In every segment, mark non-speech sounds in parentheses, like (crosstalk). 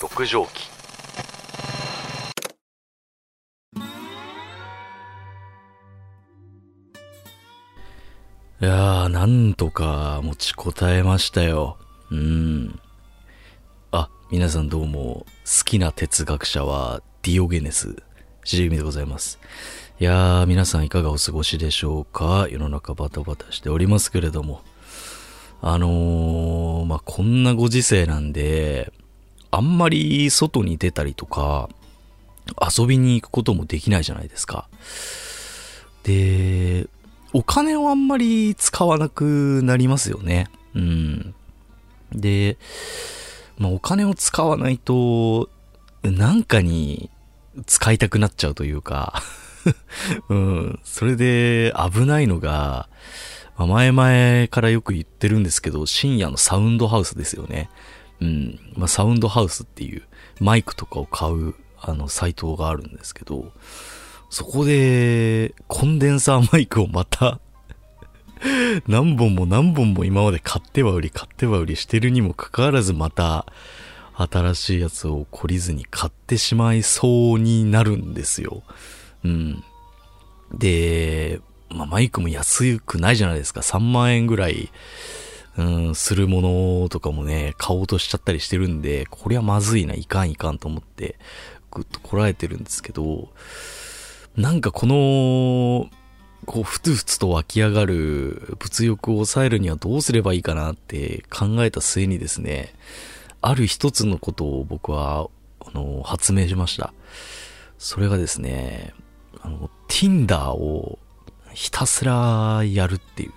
6畳紀いやー、なんとか持ちこたえましたよ。うん。あ、皆さんどうも、好きな哲学者はディオゲネス、しじみでございます。いやー、皆さんいかがお過ごしでしょうか？世の中バタバタしておりますけれども。あのー、まあ、こんなご時世なんで、あんまり外に出たりとか、遊びに行くこともできないじゃないですか。で、お金をあんまり使わなくなりますよね。うん。で、まあ、お金を使わないと、なんかに使いたくなっちゃうというか、(laughs) うん。それで危ないのが、まあ前々からよく言ってるんですけど、深夜のサウンドハウスですよね。うん。まあ、サウンドハウスっていうマイクとかを買う、あの、サイトがあるんですけど、そこで、コンデンサーマイクをまた、(laughs) 何本も何本も今まで買っては売り買っては売りしてるにもかかわらずまた、新しいやつを懲りずに買ってしまいそうになるんですよ。うん。で、まあ、マイクも安くないじゃないですか。3万円ぐらい、うん、するものとかもね、買おうとしちゃったりしてるんで、これはまずいな、いかんいかんと思って、ぐっとこらえてるんですけど、なんかこの、こう、ふつふつと湧き上がる物欲を抑えるにはどうすればいいかなって考えた末にですね、ある一つのことを僕は、あの、発明しました。それがですね、あの、Tinder をひたすらやるっていう。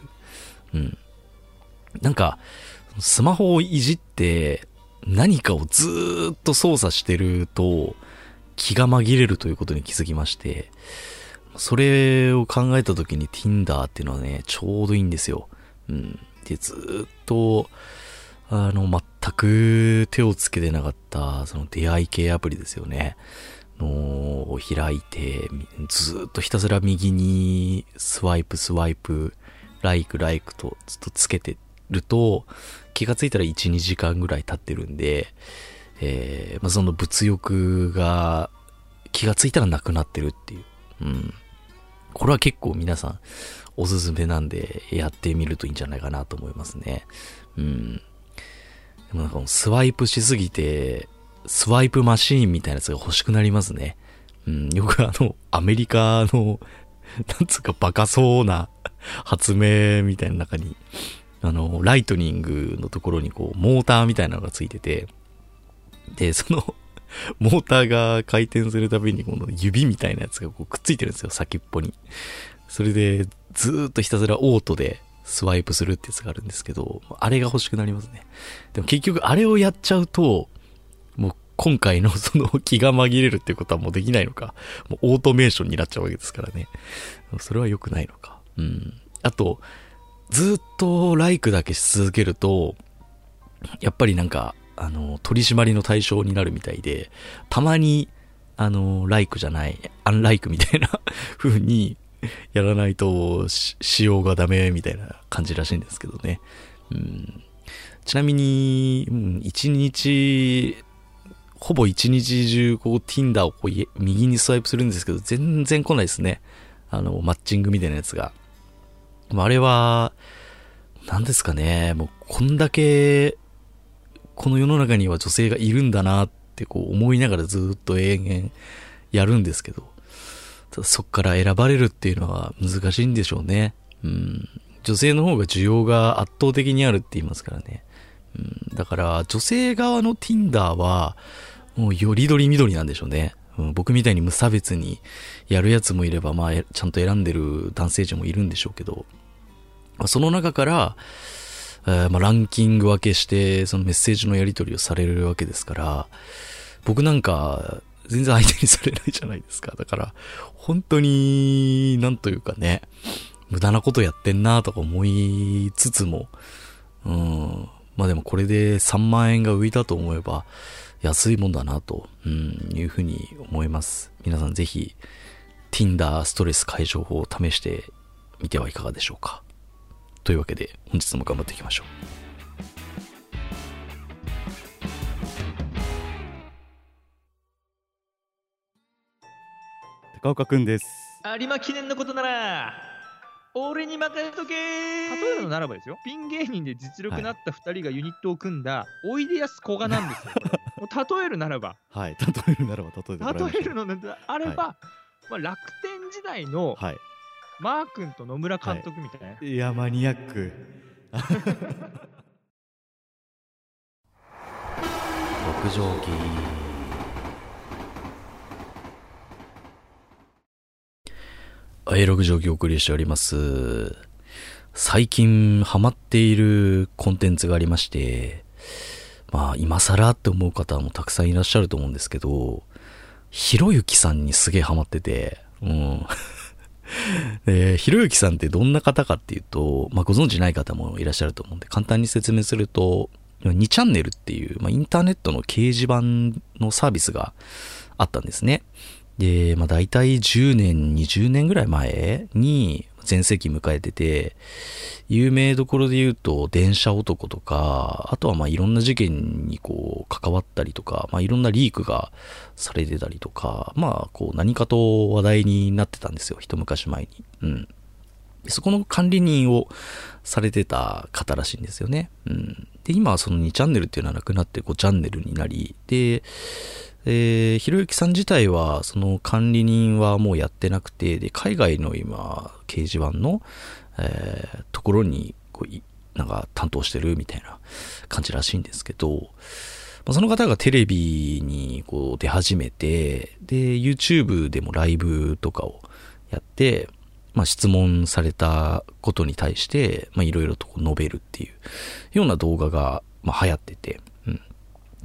うん。なんか、スマホをいじって何かをずっと操作してると気が紛れるということに気づきまして、それを考えた時に Tinder っていうのはね、ちょうどいいんですよ。うん。で、ずっと、あの、全く手をつけてなかった、その出会い系アプリですよね。のを開いて、ずっとひたすら右にスワイプスワイプ、ライクライクとずっとつけてると、気がついたら1、2時間ぐらい経ってるんで、えーまあ、その物欲が気がついたらなくなってるっていう。うん。これは結構皆さんおすすめなんでやってみるといいんじゃないかなと思いますね。うん。でもなんかスワイプしすぎて、スワイプマシーンみたいなやつが欲しくなりますね。うん。よくあの、アメリカの、なんつうかバカそうな発明みたいな中に、あの、ライトニングのところにこう、モーターみたいなのがついてて、で、その、(laughs) モーターが回転するたびにこの指みたいなやつがこうくっついてるんですよ、先っぽに。それで、ずっとひたすらオートでスワイプするってやつがあるんですけど、あれが欲しくなりますね。でも結局あれをやっちゃうと、もう今回のその気が紛れるってことはもうできないのか。もうオートメーションになっちゃうわけですからね。それは良くないのか。うん。あと、ずっとライクだけし続けると、やっぱりなんか、あの、取り締まりの対象になるみたいで、たまに、あの、ライクじゃない、アンライクみたいな (laughs) 風にやらないと、し使用がダメみたいな感じらしいんですけどね。うん、ちなみに、うん、一日、ほぼ一日中、こう、Tinder をこう右にスワイプするんですけど、全然来ないですね。あの、マッチングみたいなやつが。あれは、何ですかね、もう、こんだけ、この世の中には女性がいるんだなってこう思いながらずっと永遠やるんですけど、そっから選ばれるっていうのは難しいんでしょうね。うん。女性の方が需要が圧倒的にあるって言いますからね。うん、だから女性側の Tinder はもうよりどりみどりなんでしょうね。うん、僕みたいに無差別にやるやつもいれば、まあ、ちゃんと選んでる男性陣もいるんでしょうけど、その中から、えーまあ、ランキング分けして、そのメッセージのやり取りをされるわけですから、僕なんか、全然相手にされないじゃないですか。だから、本当に、なんというかね、無駄なことやってんなとか思いつつも、うん、まあでもこれで3万円が浮いたと思えば、安いもんだなと、うん、いうふうに思います。皆さんぜひ、Tinder ストレス解消法を試してみてはいかがでしょうか。というわけで、本日も頑張っていきましょう。高岡くんです。有馬記念のことなら俺に任せとけ例えばのならばですよ。ピン芸人で実力なった2人がユニットを組んだ、はい、おいでやすこがなんですよ (laughs) 例えるならば。はい例えるならば例えるならば例えるのならば、はい、まあ、楽天時代の、はい。マー君と野村監督みたいな、いやマニアック六畳木はい、六畳木お送りしております。最近ハマっているコンテンツがありまして、まあ今更って思う方もたくさんいらっしゃると思うんですけど、ひろゆきさんにすげえハマってて、うん。(laughs) えー、ひろゆきさんってどんな方かっていうと、まあご存知ない方もいらっしゃると思うんで、簡単に説明すると、2チャンネルっていう、まあ、インターネットの掲示板のサービスがあったんですね。で、まあ大体10年、20年ぐらい前に全盛期迎えてて、有名どころで言うと、電車男とか、あとはまあいろんな事件にこう関わったりとか、まあいろんなリークがされてたりとか、まあこう何かと話題になってたんですよ、一昔前に。うん。そこの管理人をされてた方らしいんですよね。うん。で、今はその2チャンネルっていうのはなくなって5チャンネルになり、で、えー、ひろゆきさん自体は、その管理人はもうやってなくて、で、海外の今、掲示板の、えーところに、こう、なんか担当してるみたいな感じらしいんですけど、まあ、その方がテレビにこう出始めて、で、YouTube でもライブとかをやって、まあ、質問されたことに対して、まあ、いろいろとこう述べるっていうような動画が、ま、流行ってて、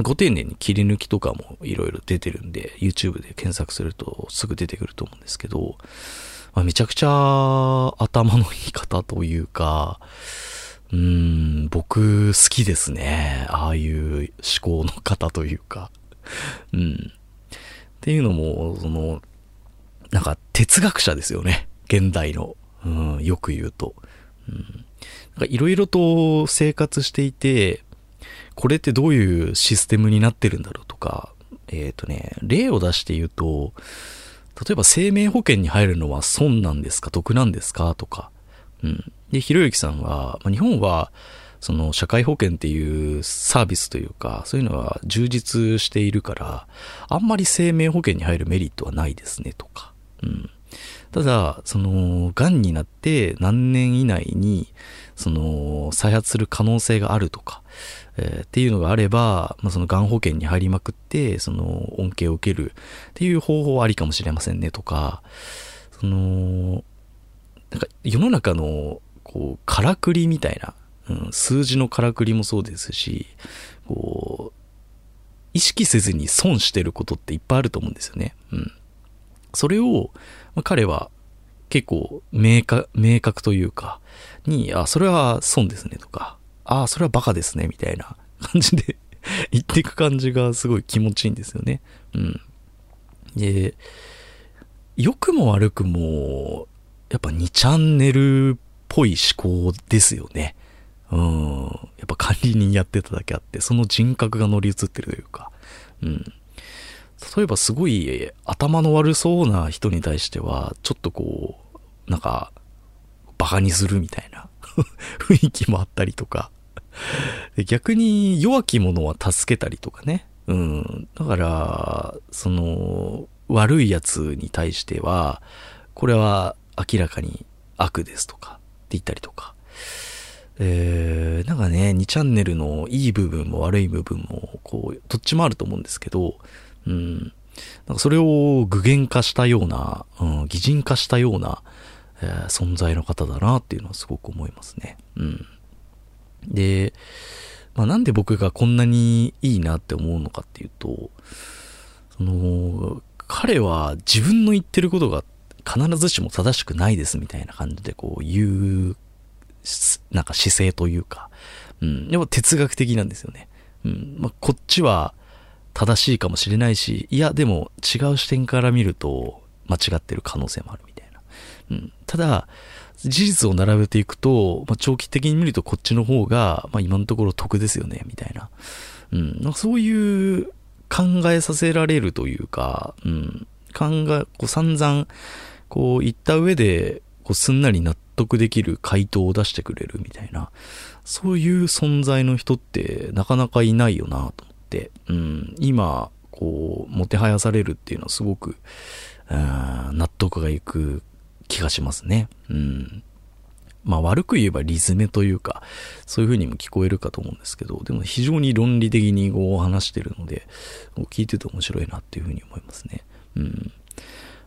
ご丁寧に切り抜きとかもいろいろ出てるんで、YouTube で検索するとすぐ出てくると思うんですけど、まあ、めちゃくちゃ頭のいい方というか、うん、僕好きですね。ああいう思考の方というか。うん。っていうのも、その、なんか哲学者ですよね。現代の。うん、よく言うと。うん。なんかいろいろと生活していて、これってどういうシステムになってるんだろうとか、えっ、とね、例を出して言うと、例えば生命保険に入るのは損なんですか？得なんですか？とか。うん。で、ひろゆきさんは、まあ、日本は、その社会保険っていうサービスというか、そういうのが充実しているから、あんまり生命保険に入るメリットはないですね、とか。うん。ただ、その、癌になって何年以内に、その、再発する可能性があるとか、えーっていうのがあれば、まあ、その癌保険に入りまくって、その恩恵を受けるっていう方法はありかもしれませんねとか、その、なんか世の中の、こう、からくりみたいな、うん、数字のからくりもそうですし、こう、意識せずに損してることっていっぱいあると思うんですよね。うん。それを、まあ、彼は結構明確、明確というか、に、あ、それは損ですねとか、ああ、それはバカですねみたいな感じで (laughs) 言っていく感じがすごい気持ちいいんですよね。うん。で、良くも悪くも、やっぱ2チャンネルっぽい思考ですよね。うん。やっぱ管理人やってただけあって、その人格が乗り移ってるというか。うん。例えばすごい頭の悪そうな人に対しては、ちょっとこう、なんか、バカにするみたいな (laughs) 雰囲気もあったりとか。(laughs) 逆に弱き者は助けたりとかね。うん。だから、その、悪い奴に対しては、これは明らかに悪ですとか、って言ったりとか。えー、なんかね、2チャンネルのいい部分も悪い部分も、こう、どっちもあると思うんですけど、うん。なんかそれを具現化したような、うん、擬人化したような、えー存在の方だなっていうのはすごく思いますね。うん。で、まあ、なんで僕がこんなにいいなって思うのかっていうと、その、彼は自分の言ってることが必ずしも正しくないですみたいな感じでこう言う、なんか姿勢というか、うん、やっぱ哲学的なんですよね。うん、まあ、こっちは正しいかもしれないし、いや、でも違う視点から見ると間違ってる可能性もあるみたいな。うん、ただ、事実を並べていくと、まあ、長期的に見るとこっちの方が、まあ、今のところ得ですよね、みたいな。うん、そういう考えさせられるというか、うん、間がこう散々こう言った上でこうすんなり納得できる回答を出してくれるみたいな。そういう存在の人ってなかなかいないよなと思って、うん、今こうもてはやされるっていうのはすごく納得がいく気がしますね。うん。まあ悪く言えばリズメというか、そういう風にも聞こえるかと思うんですけど、でも非常に論理的にこう話してるので、聞いてて面白いなっていう風に思いますね。うん。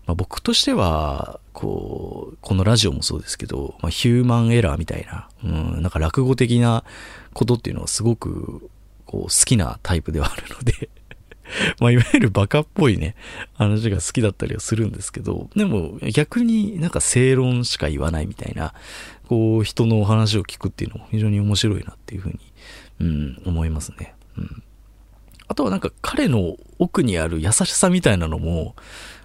まあ、僕としては、こう、このラジオもそうですけど、まあ、ヒューマンエラーみたいな、うん、なんか落語的なことっていうのはすごく、こう、好きなタイプではあるので、(laughs) まあ、いわゆるバカっぽいね、話が好きだったりはするんですけど、でも逆になんか正論しか言わないみたいな、こう人のお話を聞くっていうのも非常に面白いなっていうふうに、うん、思いますね。うん。あとはなんか彼の奥にある優しさみたいなのも、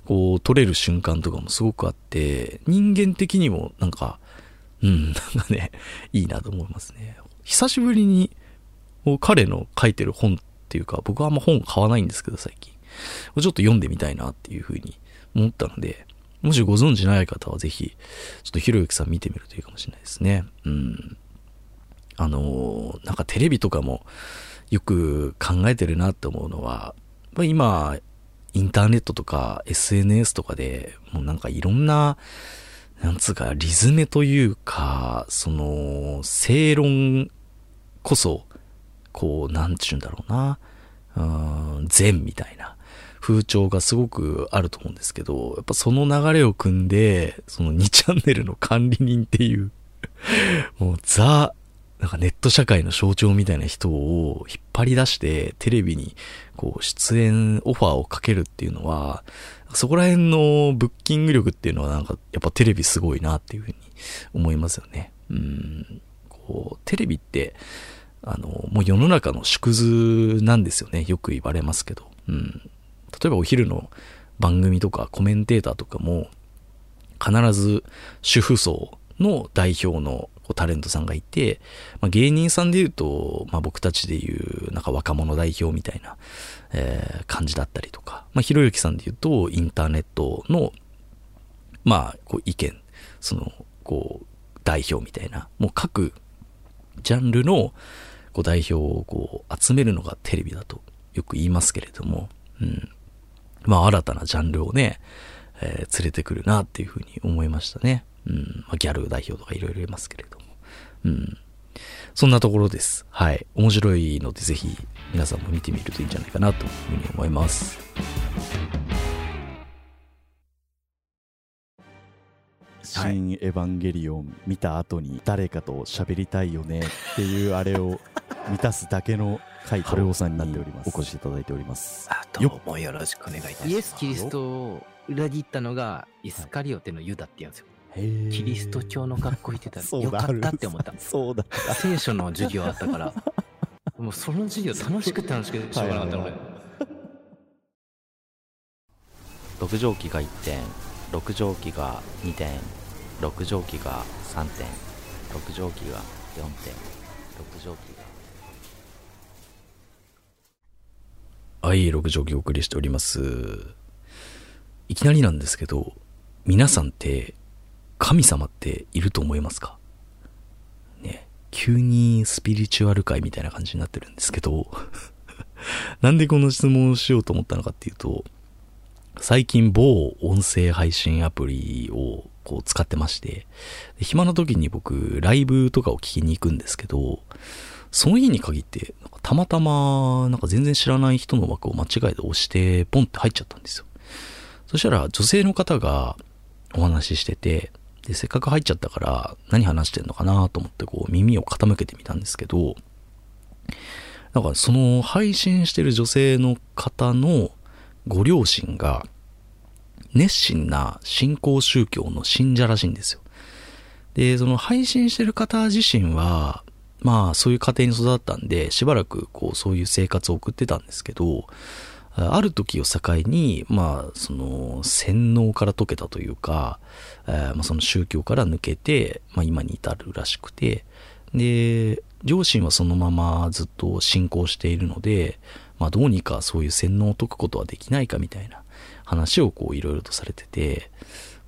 こう取れる瞬間とかもすごくあって、人間的にもなんか、うん、なんかね、いいなと思いますね。久しぶりに、彼の書いてる本っていうか、僕はあんま本買わないんですけど、最近。ちょっと読んでみたいなっていうふうに思ったので、もしご存知ない方はぜひ、ちょっとひろゆきさん見てみるといいかもしれないですね。うん。あのーなんかテレビとかもよく考えてるなって思うのは、まあ今、インターネットとか SNS とかでもうなんかいろんな、なんつうか、リズメというか、その、正論こそ、こう、なんちゅうんだろうな、うーん、善みたいな風潮がすごくあると思うんですけど、やっぱその流れを組んで、その2チャンネルの管理人っていう、もうザ、なんかネット社会の象徴みたいな人を引っ張り出してテレビにこう出演オファーをかけるっていうのは、そこら辺のブッキング力っていうのはなんかやっぱテレビすごいなっていうふうに思いますよね。うん。こう、テレビって、あの、もう世の中の縮図なんですよね。よく言われますけど。うん。例えばお昼の番組とかコメンテーターとかも、必ず主婦層の代表のタレントさんがいて、まあ、芸人さんで言うと、まあ、僕たちで言う、なんか若者代表みたいな、えー感じだったりとか、まあ、ひろゆきさんで言うと、インターネットの、まあ、こう意見、その、こう、代表みたいな、もう各ジャンルのこう代表をこう集めるのがテレビだとよく言いますけれども、うん。まあ新たなジャンルをね、えー連れてくるなっていうふうに思いましたね。うん。まあ、ギャル代表とかいろいろいますけれども。うん。そんなところです。はい。面白いのでぜひ皆さんも見てみるといいんじゃないかなというふうに思います。新エヴァンゲリオン見た後に誰かと喋りたいよねっていうあれを満たすだけの回春尾さんになっておりますお越しいただいております。あどうもよろしくお願いいたします。イエス・キリストを裏切ったのがイスカリオテのユダって言うんですよ。キリスト教の格好してたら (laughs) よかったって思った。そうだ聖書の授業あったから、もうその授業楽しくて楽しくてしょうがなかったのはいはい俺。6畳機が1点、6畳機が2点、6畳機が3点、6畳機が4点、6畳機が。はい、6畳機お送りしております。いきなりなんですけど、皆さんって、神様っていると思いますか？ね、急にスピリチュアル界みたいな感じになってるんですけど、(laughs) なんでこの質問をしようと思ったのかっていうと、最近某音声配信アプリをこう使ってまして、暇な時に僕ライブとかを聞きに行くんですけど、その日に限って、なんかたまたまなんか全然知らない人の枠を間違えて押して、ポンって入っちゃったんですよ。そしたら女性の方がお話ししてて、で、せっかく入っちゃったから何話してんのかなと思ってこう耳を傾けてみたんですけど、なんかその配信してる女性の方のご両親が熱心な信仰宗教の信者らしいんですよ。で、その配信してる方自身は、まあそういう家庭に育ったんで、しばらくこうそういう生活を送ってたんですけど、ある時を境に、まあその洗脳から解けたというか、えまあ、その宗教から抜けて、まあ今に至るらしくて、で、両親はそのままずっと信仰しているので、まあどうにかそういう洗脳を解くことはできないかみたいな話をこういろいろとされてて、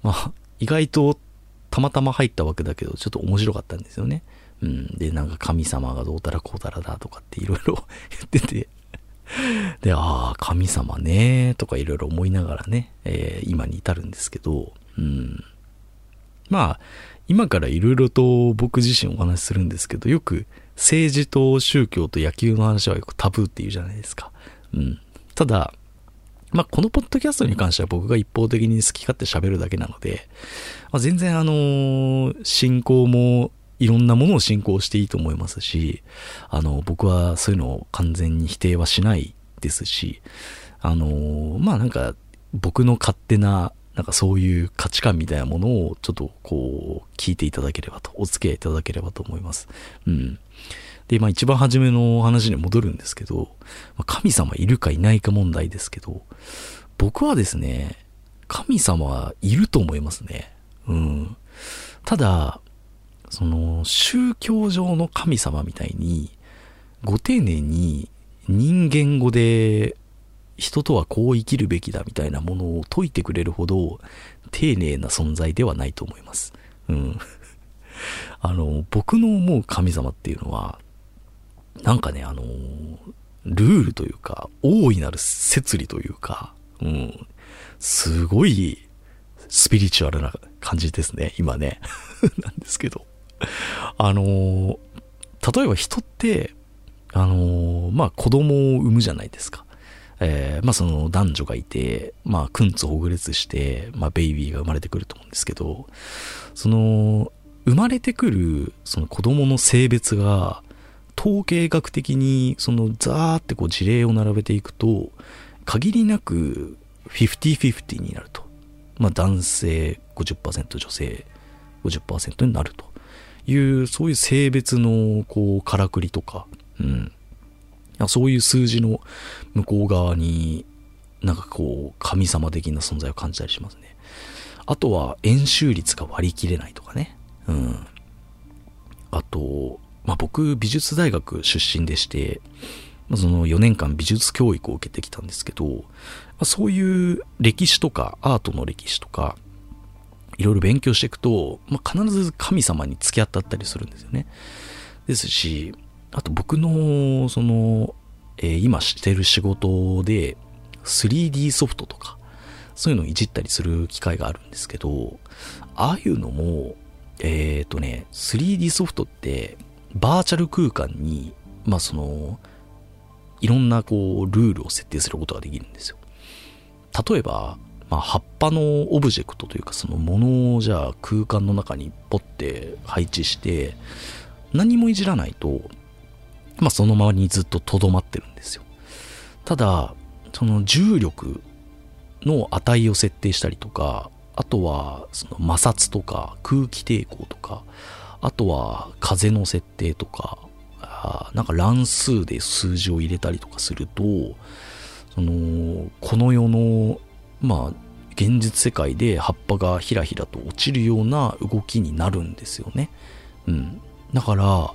まあ意外とたまたま入ったわけだけど、ちょっと面白かったんですよね。うん。で、なんか神様がどうたらこうたらだとかっていろいろ言ってて (laughs) で、ああ、神様ね、とかいろいろ思いながらね、えー、今に至るんですけど、うん。まあ、今からいろいろと僕自身お話しするんですけど、よく政治と宗教と野球の話はよくタブーって言うじゃないですか。うん。ただ、まあ、このポッドキャストに関しては僕が一方的に好き勝手喋るだけなので、まあ、全然あのー、信仰もいろんなものを信仰していいと思いますし、あの、僕はそういうのを完全に否定はしないですし、あの、まあなんか、僕の勝手ななんかそういう価値観みたいなものをちょっとこう聞いていただければと、お付き合いいただければと思います。うん。で、まあ一番初めの話に戻るんですけど、神様いるかいないか問題ですけど、僕はですね、神様はいると思いますね。うん。ただ、その宗教上の神様みたいに、ご丁寧に人間語で人とはこう生きるべきだみたいなものを説いてくれるほど丁寧な存在ではないと思います。うん。(laughs) あの、僕の思う神様っていうのは、なんかね、あの、ルールというか、大いなる摂理というか、うん、すごいスピリチュアルな感じですね、今ね。(laughs) なんですけど。(laughs) あの、例えば人って、あの、まあ、子供を産むじゃないですか。えー、まあその男女がいて、まあ、くんつほぐれつして、まあ、ベイビーが生まれてくると思うんですけど、その、生まれてくる、その子供の性別が、統計学的に、その、ザーってこう事例を並べていくと、限りなく、50-50になると。まあ、男性50%、女性50%になるという、そういう性別の、こう、からくりとか、うん。そういう数字の向こう側になんかこう神様的な存在を感じたりしますね。あとは円周率が割り切れないとかね。うん。あと、まあ、僕美術大学出身でして、まあ、その4年間美術教育を受けてきたんですけど、まあ、そういう歴史とかアートの歴史とか、いろいろ勉強していくと、まあ、必ず神様に付き合ったったりするんですよね。ですし、あと僕の、その、えー、今してる仕事で 3D ソフトとか、そういうのをいじったりする機会があるんですけど、ああいうのも、えっ、ー、とね、3D ソフトってバーチャル空間に、まあその、いろんなこう、ルールを設定することができるんですよ。例えば、まあ、葉っぱのオブジェクトというか、そのものをじゃあ空間の中にポッて配置して、何もいじらないと、まあその周りにずっと留まってるんですよ。ただ、その重力の値を設定したりとか、あとはその摩擦とか空気抵抗とか、あとは風の設定とか、なんか乱数で数字を入れたりとかすると、その、この世の、まあ、現実世界で葉っぱがひらひらと落ちるような動きになるんですよね。うん。だから、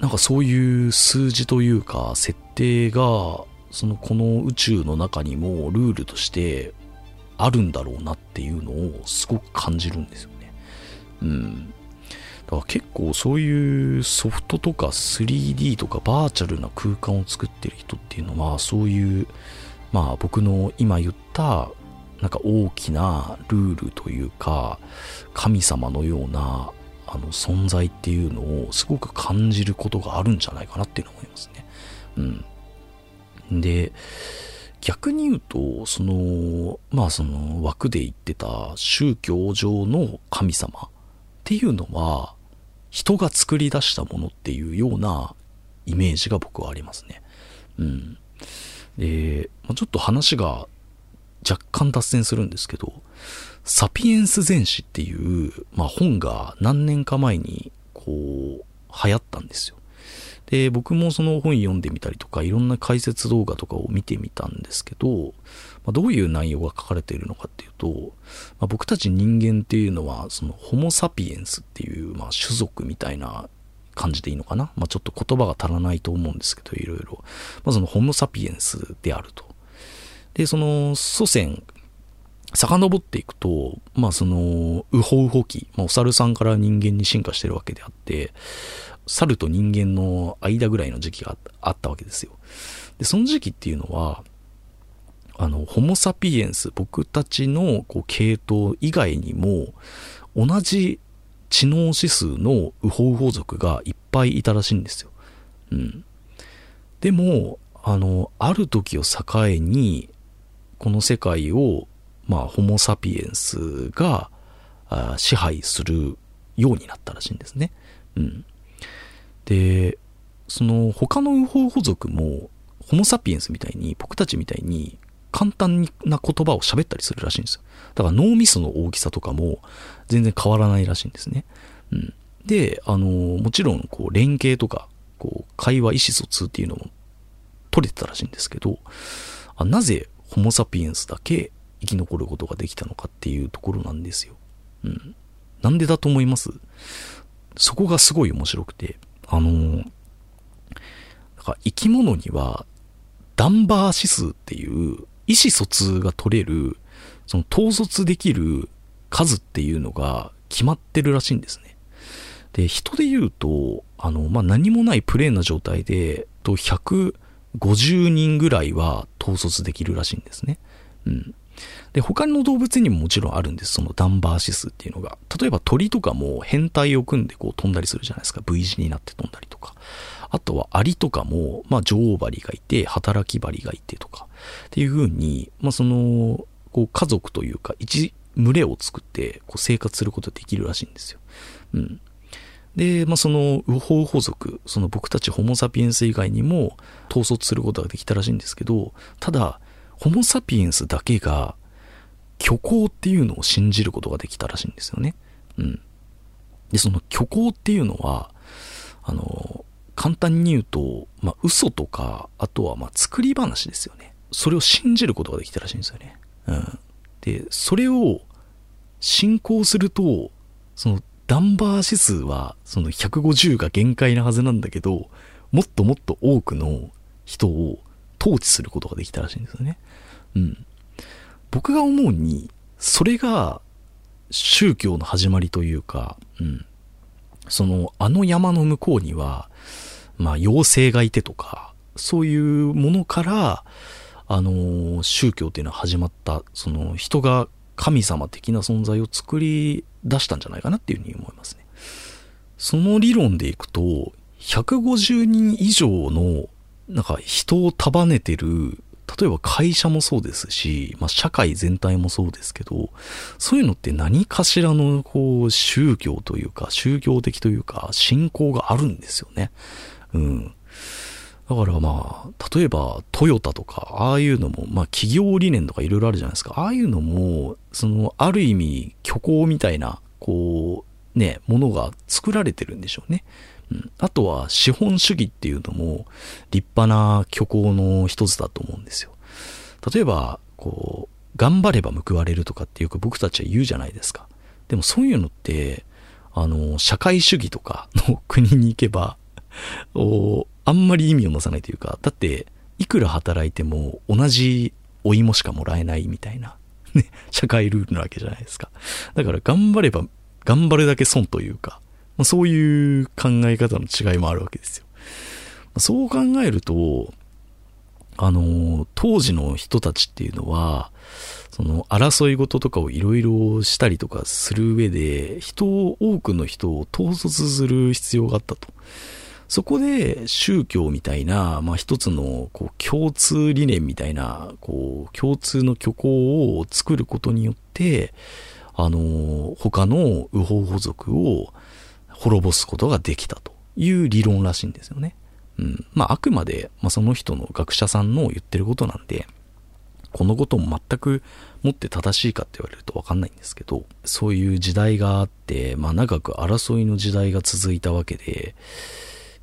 なんかそういう数字というか設定がそのこの宇宙の中にもルールとしてあるんだろうなっていうのをすごく感じるんですよね。うん。だから結構そういうソフトとか 3D とかバーチャルな空間を作ってる人っていうのはそういうまあ僕の今言ったなんか大きなルールというか神様のようなあの存在っていうのをすごく感じることがあるんじゃないかなっていうのを思いますね。うん。で、逆に言うと、その、まあその枠で言ってた宗教上の神様っていうのは、人が作り出したものっていうようなイメージが僕はありますね。うん。で、ちょっと話が若干脱線するんですけど、サピエンス全史っていう、まあ、本が何年か前にこう流行ったんですよ。で、僕もその本読んでみたりとか、いろんな解説動画とかを見てみたんですけど、まあ、どういう内容が書かれているのかっていうと、まあ、僕たち人間っていうのは、そのホモ・サピエンスっていう、まあ、種族みたいな感じでいいのかな？まあ、ちょっと言葉が足らないと思うんですけど、いろいろ。まあ、そのホモサピエンスであると。で、その祖先、遡っていくと、まあその、ウホウホ期、まあお猿さんから人間に進化してるわけであって、猿と人間の間ぐらいの時期があったわけですよ。で、その時期っていうのは、あの、ホモサピエンス、僕たちのこう系統以外にも、同じ知能指数のウホウホ族がいっぱいいたらしいんですよ。うん。でも、あの、ある時を境に、この世界をまあ、ホモ・サピエンスが支配するようになったらしいんですね。うん。で、その他のウホウホ族も、ホモ・サピエンスみたいに、僕たちみたいに簡単な言葉を喋ったりするらしいんですよ。だから脳みその大きさとかも全然変わらないらしいんですね。うん。で、あの、もちろん、こう、連携とか、こう、会話、意思疎通っていうのも取れてたらしいんですけど、あなぜホモ・サピエンスだけ生き残ることができたのかっていうところなんですよ。うん。なんでだと思います？そこがすごい面白くて、あのー、なんか生き物には、ダンバー指数っていう意思疎通が取れる、その統率できる数っていうのが決まってるらしいんですね。で、人で言うと、あの、まあ、何もないプレーな状態で、と150人ぐらいは統率できるらしいんですね。うん。で、他の動物にももちろんあるんです。そのダンバー指数っていうのが。例えば鳥とかも変態を組んでこう飛んだりするじゃないですか。V 字になって飛んだりとか。あとはアリとかも、まあ女王針がいて、働き針がいてとか。っていう風に、まあその、こう家族というか、一群れを作ってこう生活することができるらしいんですよ。うん。で、まあ、その、ウホウホ族、その僕たちホモサピエンス以外にも統率することができたらしいんですけど、ただ、ホモサピエンスだけが虚構っていうのを信じることができたらしいんですよね。うん。で、その虚構っていうのは、あの、簡単に言うと、まあ、嘘とか、あとはま作り話ですよね。それを信じることができたらしいんですよね。うん。で、それを信仰すると、そのダンバー指数はその150が限界なはずなんだけど、もっともっと多くの人を統治することができたらしいんですよね。うん。僕が思うに、それが宗教の始まりというか、うん。その、あの山の向こうには、まあ、妖精がいてとか、そういうものから、あの、宗教っていうのは始まった、その、人が神様的な存在を作り出したんじゃないかなっていうふうに思いますね。その理論でいくと、150人以上の、なんか人を束ねてる例えば会社もそうですし、まあ、社会全体もそうですけど、そういうのって何かしらの、こう、宗教というか、宗教的というか、信仰があるんですよね。うん。だからまあ、例えばトヨタとか、ああいうのも、まあ企業理念とかいろいろあるじゃないですか。ああいうのも、その、ある意味、虚構みたいな、こう、ね、ものが作られてるんでしょうね。あとは資本主義っていうのも立派な虚構の一つだと思うんですよ。例えば、こう、頑張れば報われるとかってよく僕たちは言うじゃないですか。でもそういうのって、あの、社会主義とかの国に行けば、おあんまり意味をなさないというか、だって、いくら働いても同じお芋しかもらえないみたいな、ね、社会ルールなわけじゃないですか。だから頑張れば頑張るだけ損というか、まあ、そういう考え方の違いもあるわけですよ。そう考えると、あの、当時の人たちっていうのは、その争い事とかをいろいろしたりとかする上で、人を、多くの人を統率する必要があったと。そこで宗教みたいな、まあ一つのこう共通理念みたいな、こう共通の虚構を作ることによって、あの、他のウホウホ族を滅ぼすことができたという理論らしいんですよね。うん。まあ、あくまで、まあ、その人の学者さんの言ってることなんで、このことも全くもって正しいかって言われるとわかんないんですけど、そういう時代があって、まあ、長く争いの時代が続いたわけで、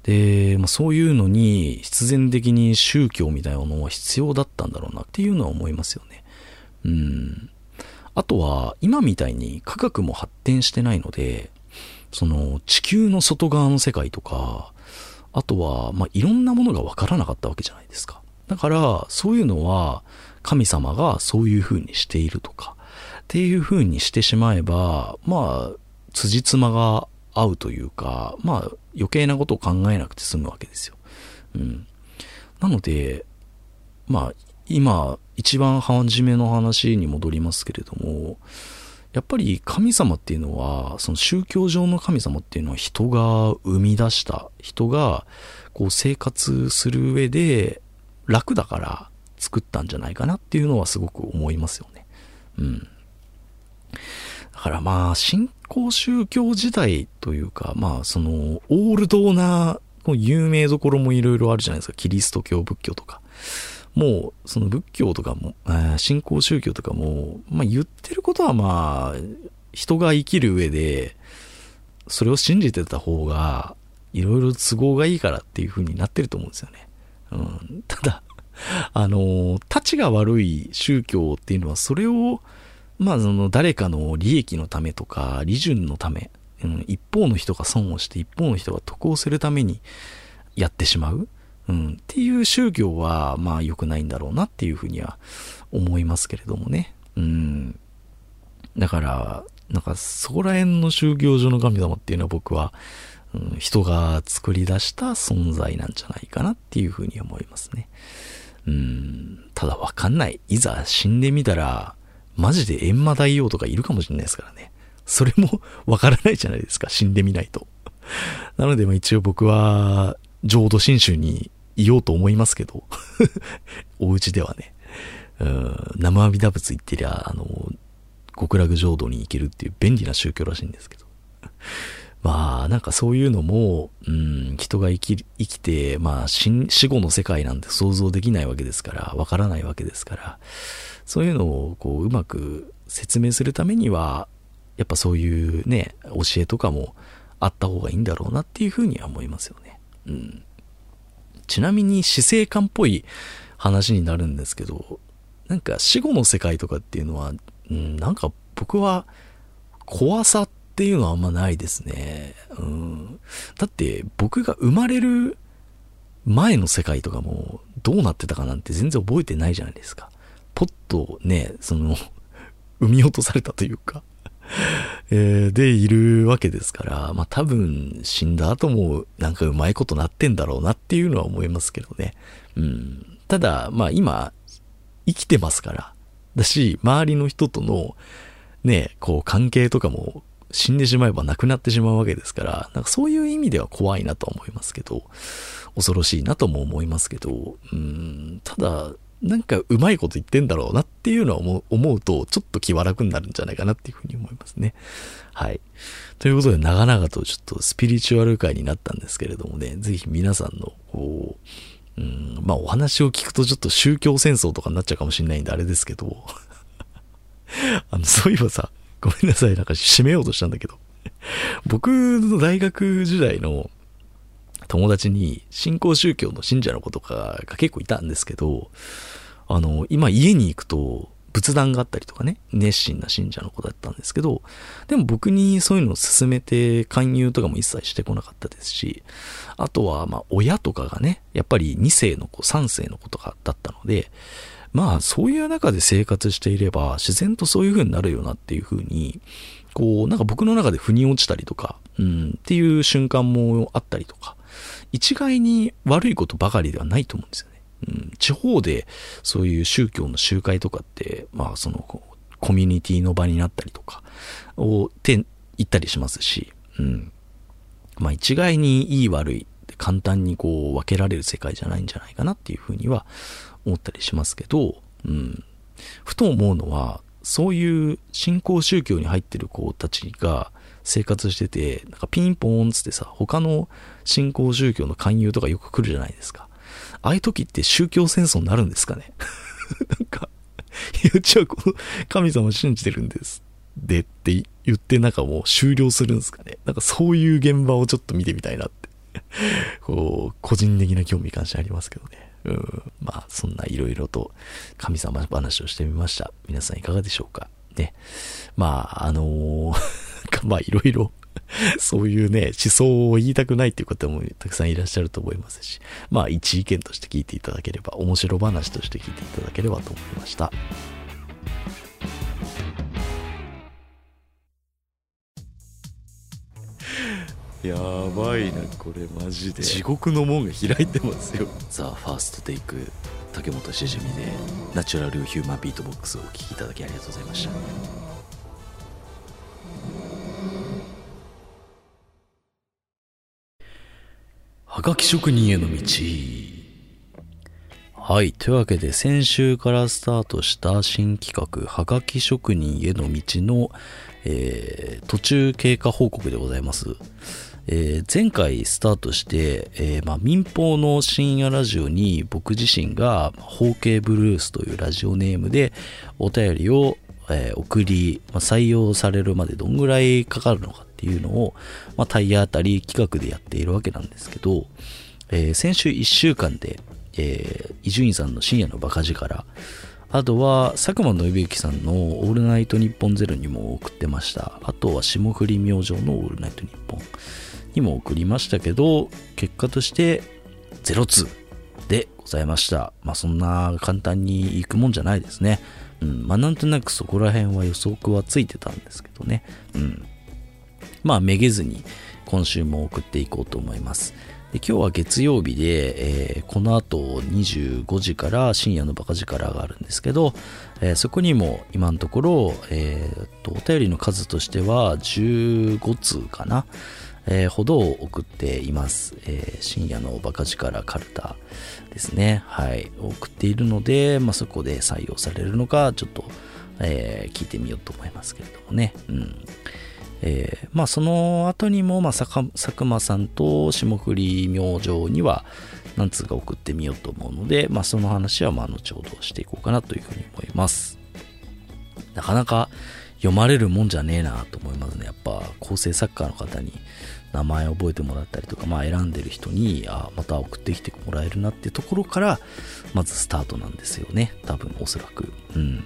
で、まあ、そういうのに必然的に宗教みたいなものは必要だったんだろうなっていうのは思いますよね。うん。あとは、今みたいに科学も発展してないので、その地球の外側の世界とか、あとは、まあ、いろんなものがわからなかったわけじゃないですか。だから、そういうのは、神様がそういう風にしているとか、っていう風にしてしまえば、まあ、辻褄が合うというか、まあ、余計なことを考えなくて済むわけですよ。うん。なので、まあ、今、一番初めの話に戻りますけれども、やっぱり神様っていうのは、その宗教上の神様っていうのは人が生み出した、人がこう生活する上で楽だから作ったんじゃないかなっていうのはすごく思いますよね。うん。だからまあ、新興宗教時代というか、まあ、その、オールドな、有名どころもいろいろあるじゃないですか。キリスト教、仏教とか。もう、その仏教とかも、新興宗教とかも、まあ言ってることはまあ、人が生きる上で、それを信じてた方が、いろいろ都合がいいからっていう風になってると思うんですよね。うん。ただ、あの、立ちが悪い宗教っていうのは、それを、まあ、その、誰かの利益のためとか、利潤のため、うん、一方の人が損をして、一方の人が得をするためにやってしまう。うん、っていう宗教は、まあ良くないんだろうなっていうふうには思いますけれどもね。うん。だから、なんかそこら辺の宗教上の神様っていうのは僕は、うん、人が作り出した存在なんじゃないかなっていうふうに思いますね。うん、ただわかんない。いざ死んでみたら、マジで閻魔大王とかいるかもしれないですからね。それもわからないじゃないですか、死んでみないと。なので、まあ一応僕は、浄土真宗にいようと思いますけど。(laughs) お家ではね。うん、生阿弥陀仏言ってりゃ、あの、極楽浄土に行けるっていう便利な宗教らしいんですけど。まあ、なんかそういうのも、うん、人が生き、生きて、まあ死、死後の世界なんて想像できないわけですから、わからないわけですから、そういうのを、こう、うまく説明するためには、やっぱそういうね、教えとかもあった方がいいんだろうなっていうふうには思いますよね。うん。ちなみに死生観っぽい話になるんですけど、なんか死後の世界とかっていうのは、うん、なんか僕は怖さっていうのはあんまないですね。うん。だって僕が生まれる前の世界とかもどうなってたかなんて全然覚えてないじゃないですか。ポッとね、その、(laughs) 産み落とされたというか (laughs) えー、でいるわけですから、まあ多分死んだ後もなんかうまいことなってんだろうなっていうのは思いますけどね。うん。ただ、まあ今、生きてますから。だし、周りの人との、ね、こう関係とかも死んでしまえばなくなってしまうわけですから、なんかそういう意味では怖いなとは思いますけど、恐ろしいなとも思いますけど、うん、ただ、なんかうまいこと言ってんだろうなっていうのは思うと、ちょっと気は楽になるんじゃないかなっていうふうに思いますね。はい。ということで、長々とちょっとスピリチュアル界になったんですけれどもね、ぜひ皆さんの、こう、うん、まあお話を聞くとちょっと宗教戦争とかになっちゃうかもしれないんであれですけど、(laughs) あの、そういえばさ、ごめんなさい、なんか締めようとしたんだけど、僕の大学時代の友達に新興宗教の信者の子とかが結構いたんですけど、あの、今家に行くと仏壇があったりとかね、熱心な信者の子だったんですけど、でも僕にそういうのを勧めて勧誘とかも一切してこなかったですし、あとはまあ親とかがね、やっぱり2世の子、3世の子とかだったので、まあそういう中で生活していれば自然とそういう風になるよなっていう風に、こうなんか僕の中で腑に落ちたりとか、うん、っていう瞬間もあったりとか、一概に悪いことばかりではないと思うんですよね。うん、地方でそういう宗教の集会とかって、まあそのコミュニティの場になったりとかをて言ったりしますし、うん。まあ一概にいい悪い簡単にこう分けられる世界じゃないんじゃないかなっていうふうには思ったりしますけど、うん。ふと思うのは、そういう信仰宗教に入ってる子たちが生活してて、なんかピンポーンつってさ、他の新興宗教の勧誘とかよく来るじゃないですか。ああいう時って宗教戦争になるんですかね？(laughs) なんか、うちはこの神様信じてるんです。でって言ってなんかもう終了するんですかね？なんかそういう現場をちょっと見てみたいなって (laughs) こう、個人的な興味関心ありますけどね。うん。まあ、そんないろいろと神様話をしてみました。皆さんいかがでしょうか？ね。まあ、あのーまあいろいろそういうね、思想を言いたくないっていう方もたくさんいらっしゃると思いますし、まあ一意見として聞いていただければ、面白話として聞いていただければと思いました。やばいなこれマジで地獄の門が開いてますよ。ザ・ファーストテイク竹本しじみでナチュラルヒューマンビートボックスをお聴きいただきありがとうございましたはがき職人への道。はい。というわけで、先週からスタートした新企画、はがき職人への道の、えー途中経過報告でございます。えー前回スタートして、えーまあ、民放の深夜ラジオに僕自身が、包茎ブルースというラジオネームでお便りを、え送り、まあ、採用されるまでどんぐらいかかるのかっていうのを、まあ、体当たり企画でやっているわけなんですけど、えー先週1週間で、え伊集院さんの深夜のバカ力、あとは佐久間信之さんの「オールナイトニッポンゼロにも送ってました。あとは霜降り明星の「オールナイトニッポン」にも送りましたけど、結果として02でございました。まあそんな簡単にいくもんじゃないですね。うん、まあなんとなくそこら辺は予測はついてたんですけどね。うん。まあめげずに今週も送っていこうと思います。で今日は月曜日で、えーこの後25時から深夜のバカ力があるんですけど、えーそこにも今のところ、えーとお便りの数としては15通かな、えーほどを送っています、え深夜のバカ力カルタですね。はい。送っているので、まあ、そこで採用されるのかちょっと、え聞いてみようと思いますけれどもね。うん。えーまあその後にも、まあ、佐か佐久間さんと霜降り明星には何通か送ってみようと思うので、まあ、その話はまあ後ほどしていこうかなというふうに思います。なかなか読まれるもんじゃねえなと思いますね。やっぱ構成作家の方に名前を覚えてもらったりとか、まあ、選んでる人にあまた送ってきてもらえるなっていうところからまずスタートなんですよね。多分おそらく。うん。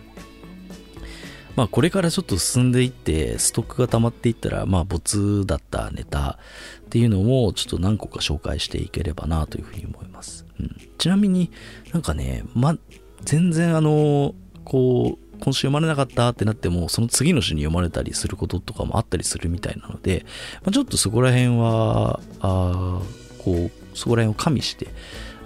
まあこれからちょっと進んでいって、ストックが溜まっていったら、まあ没だったネタっていうのをちょっと何個か紹介していければなというふうに思います。うん、ちなみになんかね、ま、全然あの、こう、今週読まれなかったってなっても、その次の週に読まれたりすることとかもあったりするみたいなので、まあ、ちょっとそこら辺は、あこう、そこら辺を加味して、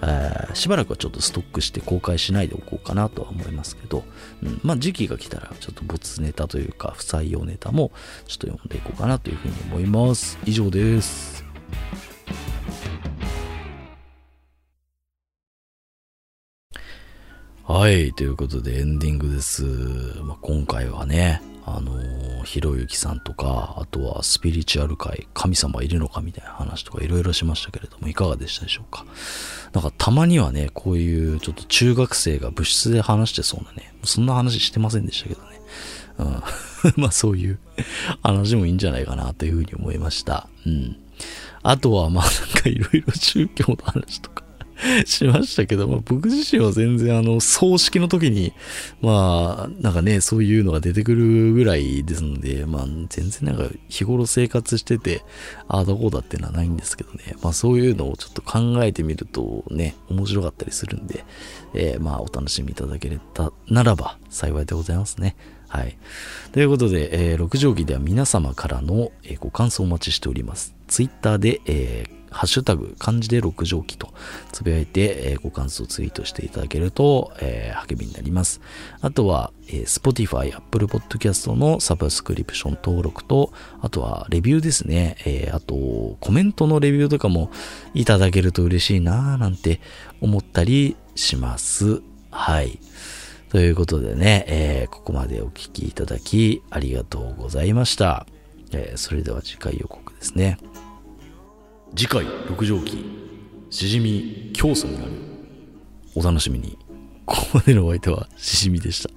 えーしばらくはちょっとストックして公開しないでおこうかなとは思いますけど、うん、まあ時期が来たらちょっと没ネタというか不採用ネタもちょっと読んでいこうかなというふうに思います。以上です。はいということでエンディングです、まあ、今回はねあのーひろゆきさんとかあとはスピリチュアル界神様いるのかみたいな話とかいろいろしましたけれどもいかがでしたでしょうか？なんかたまにはね、こういうちょっと中学生が部室で話してそうなね、そんな話してませんでしたけどね。うん。(laughs) まあそういう話もいいんじゃないかなというふうに思いました。うん。あとはまあなんかいろいろ宗教の話とか (laughs) しましたけど、まあ、僕自身は全然あの葬式の時にまあなんかねそういうのが出てくるぐらいですのでまあ全然なんか日頃生活しててああどこだっていうのはないんですけどねまあそういうのをちょっと考えてみるとね面白かったりするんで、えーまあお楽しみいただけたならば幸いでございますねはい。ということで、えー六条記では皆様からの、えーご感想をお待ちしております。ツイッターで、えーハッシュタグ、漢字で六条記とつぶやいて、えーご感想ツイートしていただけると、えー励みになります。あとは、えー Spotify、Apple Podcast のサブスクリプション登録と、あとはレビューですね。えーあと、コメントのレビューとかもいただけると嬉しいなぁなんて思ったりします。はい。ということでね、えーここまでお聞きいただきありがとうございました。えーそれでは次回予告ですね。次回六条記、しじみ教祖になる。お楽しみに。ここまでのお相手はしじみでした。